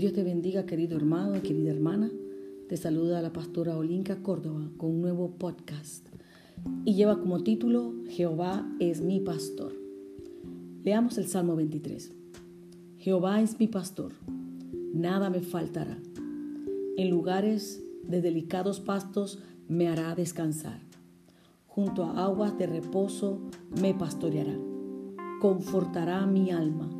Dios te bendiga, querido hermano y querida hermana. Te saluda la pastora Olinka Córdoba con un nuevo podcast y lleva como título Jehová es mi pastor. Leamos el Salmo 23. Jehová es mi pastor, nada me faltará. En lugares de delicados pastos me hará descansar. Junto a aguas de reposo me pastoreará. Confortará mi alma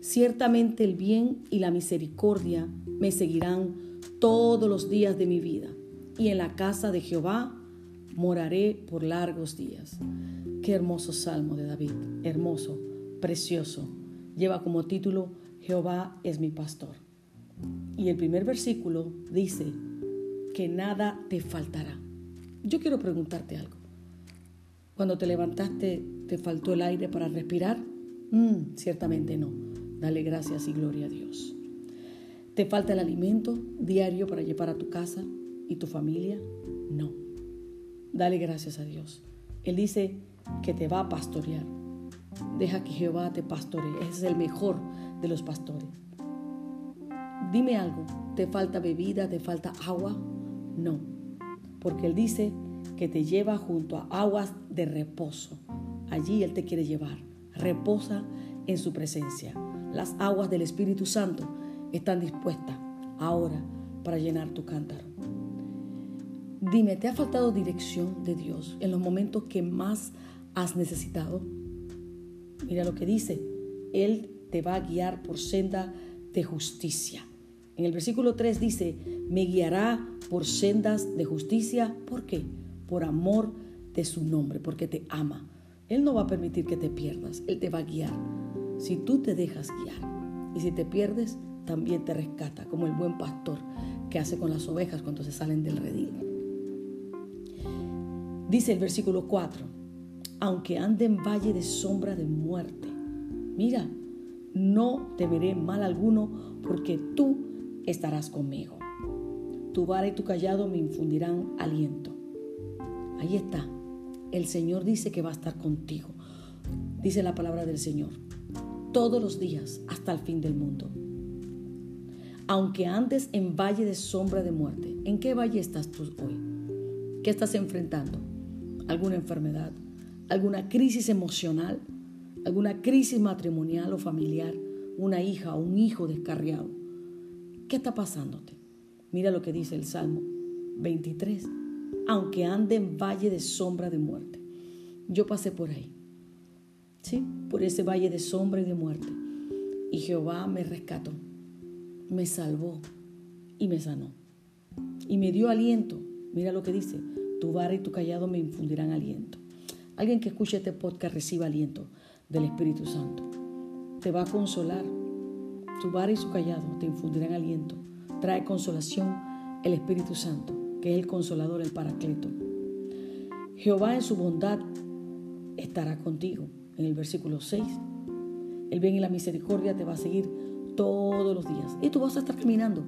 Ciertamente el bien y la misericordia me seguirán todos los días de mi vida, y en la casa de Jehová moraré por largos días. Qué hermoso salmo de David, hermoso, precioso. Lleva como título Jehová es mi pastor. Y el primer versículo dice que nada te faltará. Yo quiero preguntarte algo. Cuando te levantaste, ¿te faltó el aire para respirar? Mm, ciertamente no. Dale gracias y gloria a Dios. ¿Te falta el alimento diario para llevar a tu casa y tu familia? No. Dale gracias a Dios. Él dice que te va a pastorear. Deja que Jehová te pastoree. Es el mejor de los pastores. Dime algo. ¿Te falta bebida? ¿Te falta agua? No. Porque Él dice que te lleva junto a aguas de reposo. Allí Él te quiere llevar. Reposa en su presencia. Las aguas del Espíritu Santo están dispuestas ahora para llenar tu cántaro. Dime, ¿te ha faltado dirección de Dios en los momentos que más has necesitado? Mira lo que dice, Él te va a guiar por senda de justicia. En el versículo 3 dice, me guiará por sendas de justicia. ¿Por qué? Por amor de su nombre, porque te ama. Él no va a permitir que te pierdas, Él te va a guiar si tú te dejas guiar. Y si te pierdes, también te rescata, como el buen pastor que hace con las ovejas cuando se salen del redil. Dice el versículo 4, aunque ande en valle de sombra de muerte, mira, no temeré mal alguno porque tú estarás conmigo. Tu vara y tu callado me infundirán aliento. Ahí está. El Señor dice que va a estar contigo. Dice la palabra del Señor todos los días hasta el fin del mundo. Aunque andes en valle de sombra de muerte, ¿en qué valle estás tú hoy? ¿Qué estás enfrentando? ¿Alguna enfermedad? ¿Alguna crisis emocional? ¿Alguna crisis matrimonial o familiar? ¿Una hija o un hijo descarriado? ¿Qué está pasándote? Mira lo que dice el Salmo 23. Aunque ande en valle de sombra de muerte. Yo pasé por ahí ¿sí? por ese valle de sombra y de muerte. Y Jehová me rescató, me salvó y me sanó. Y me dio aliento. Mira lo que dice, tu vara y tu callado me infundirán aliento. Alguien que escuche este podcast reciba aliento del Espíritu Santo. Te va a consolar. Tu vara y su callado te infundirán aliento. Trae consolación el Espíritu Santo, que es el consolador, el paracleto. Jehová en su bondad estará contigo en el versículo 6. El bien y la misericordia te va a seguir todos los días. Y tú vas a estar caminando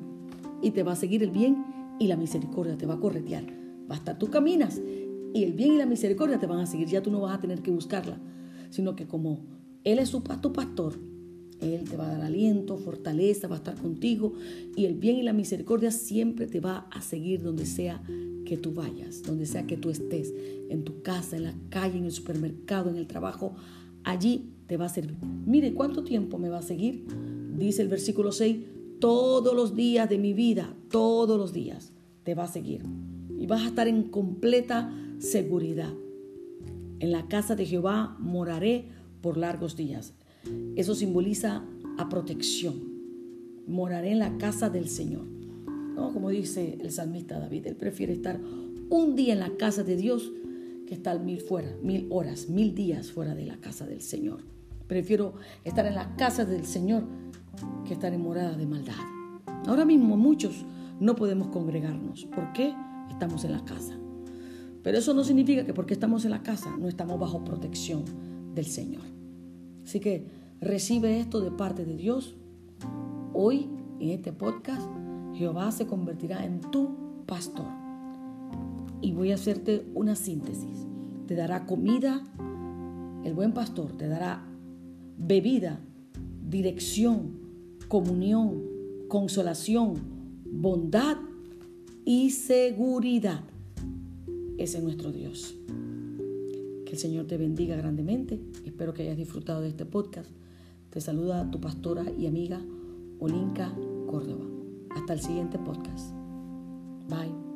y te va a seguir el bien y la misericordia te va a corretear. Basta, tú caminas y el bien y la misericordia te van a seguir. Ya tú no vas a tener que buscarla, sino que como Él es tu pastor, Él te va a dar aliento, fortaleza, va a estar contigo y el bien y la misericordia siempre te va a seguir donde sea que tú vayas, donde sea que tú estés, en tu casa, en la calle, en el supermercado, en el trabajo allí te va a servir. Mire, ¿cuánto tiempo me va a seguir? Dice el versículo 6, todos los días de mi vida, todos los días te va a seguir. Y vas a estar en completa seguridad. En la casa de Jehová moraré por largos días. Eso simboliza a protección. Moraré en la casa del Señor. No, como dice el salmista David, él prefiere estar un día en la casa de Dios estar mil fuera, mil horas, mil días fuera de la casa del Señor. Prefiero estar en la casa del Señor que estar en morada de maldad. Ahora mismo muchos no podemos congregarnos. ¿Por qué? Estamos en la casa. Pero eso no significa que porque estamos en la casa no estamos bajo protección del Señor. Así que recibe esto de parte de Dios. Hoy, en este podcast, Jehová se convertirá en tu pastor. Y voy a hacerte una síntesis. Te dará comida, el buen pastor te dará bebida, dirección, comunión, consolación, bondad y seguridad. Ese es nuestro Dios. El Señor te bendiga grandemente. Espero que hayas disfrutado de este podcast. Te saluda tu pastora y amiga Olinka Córdoba. Hasta el siguiente podcast. Bye.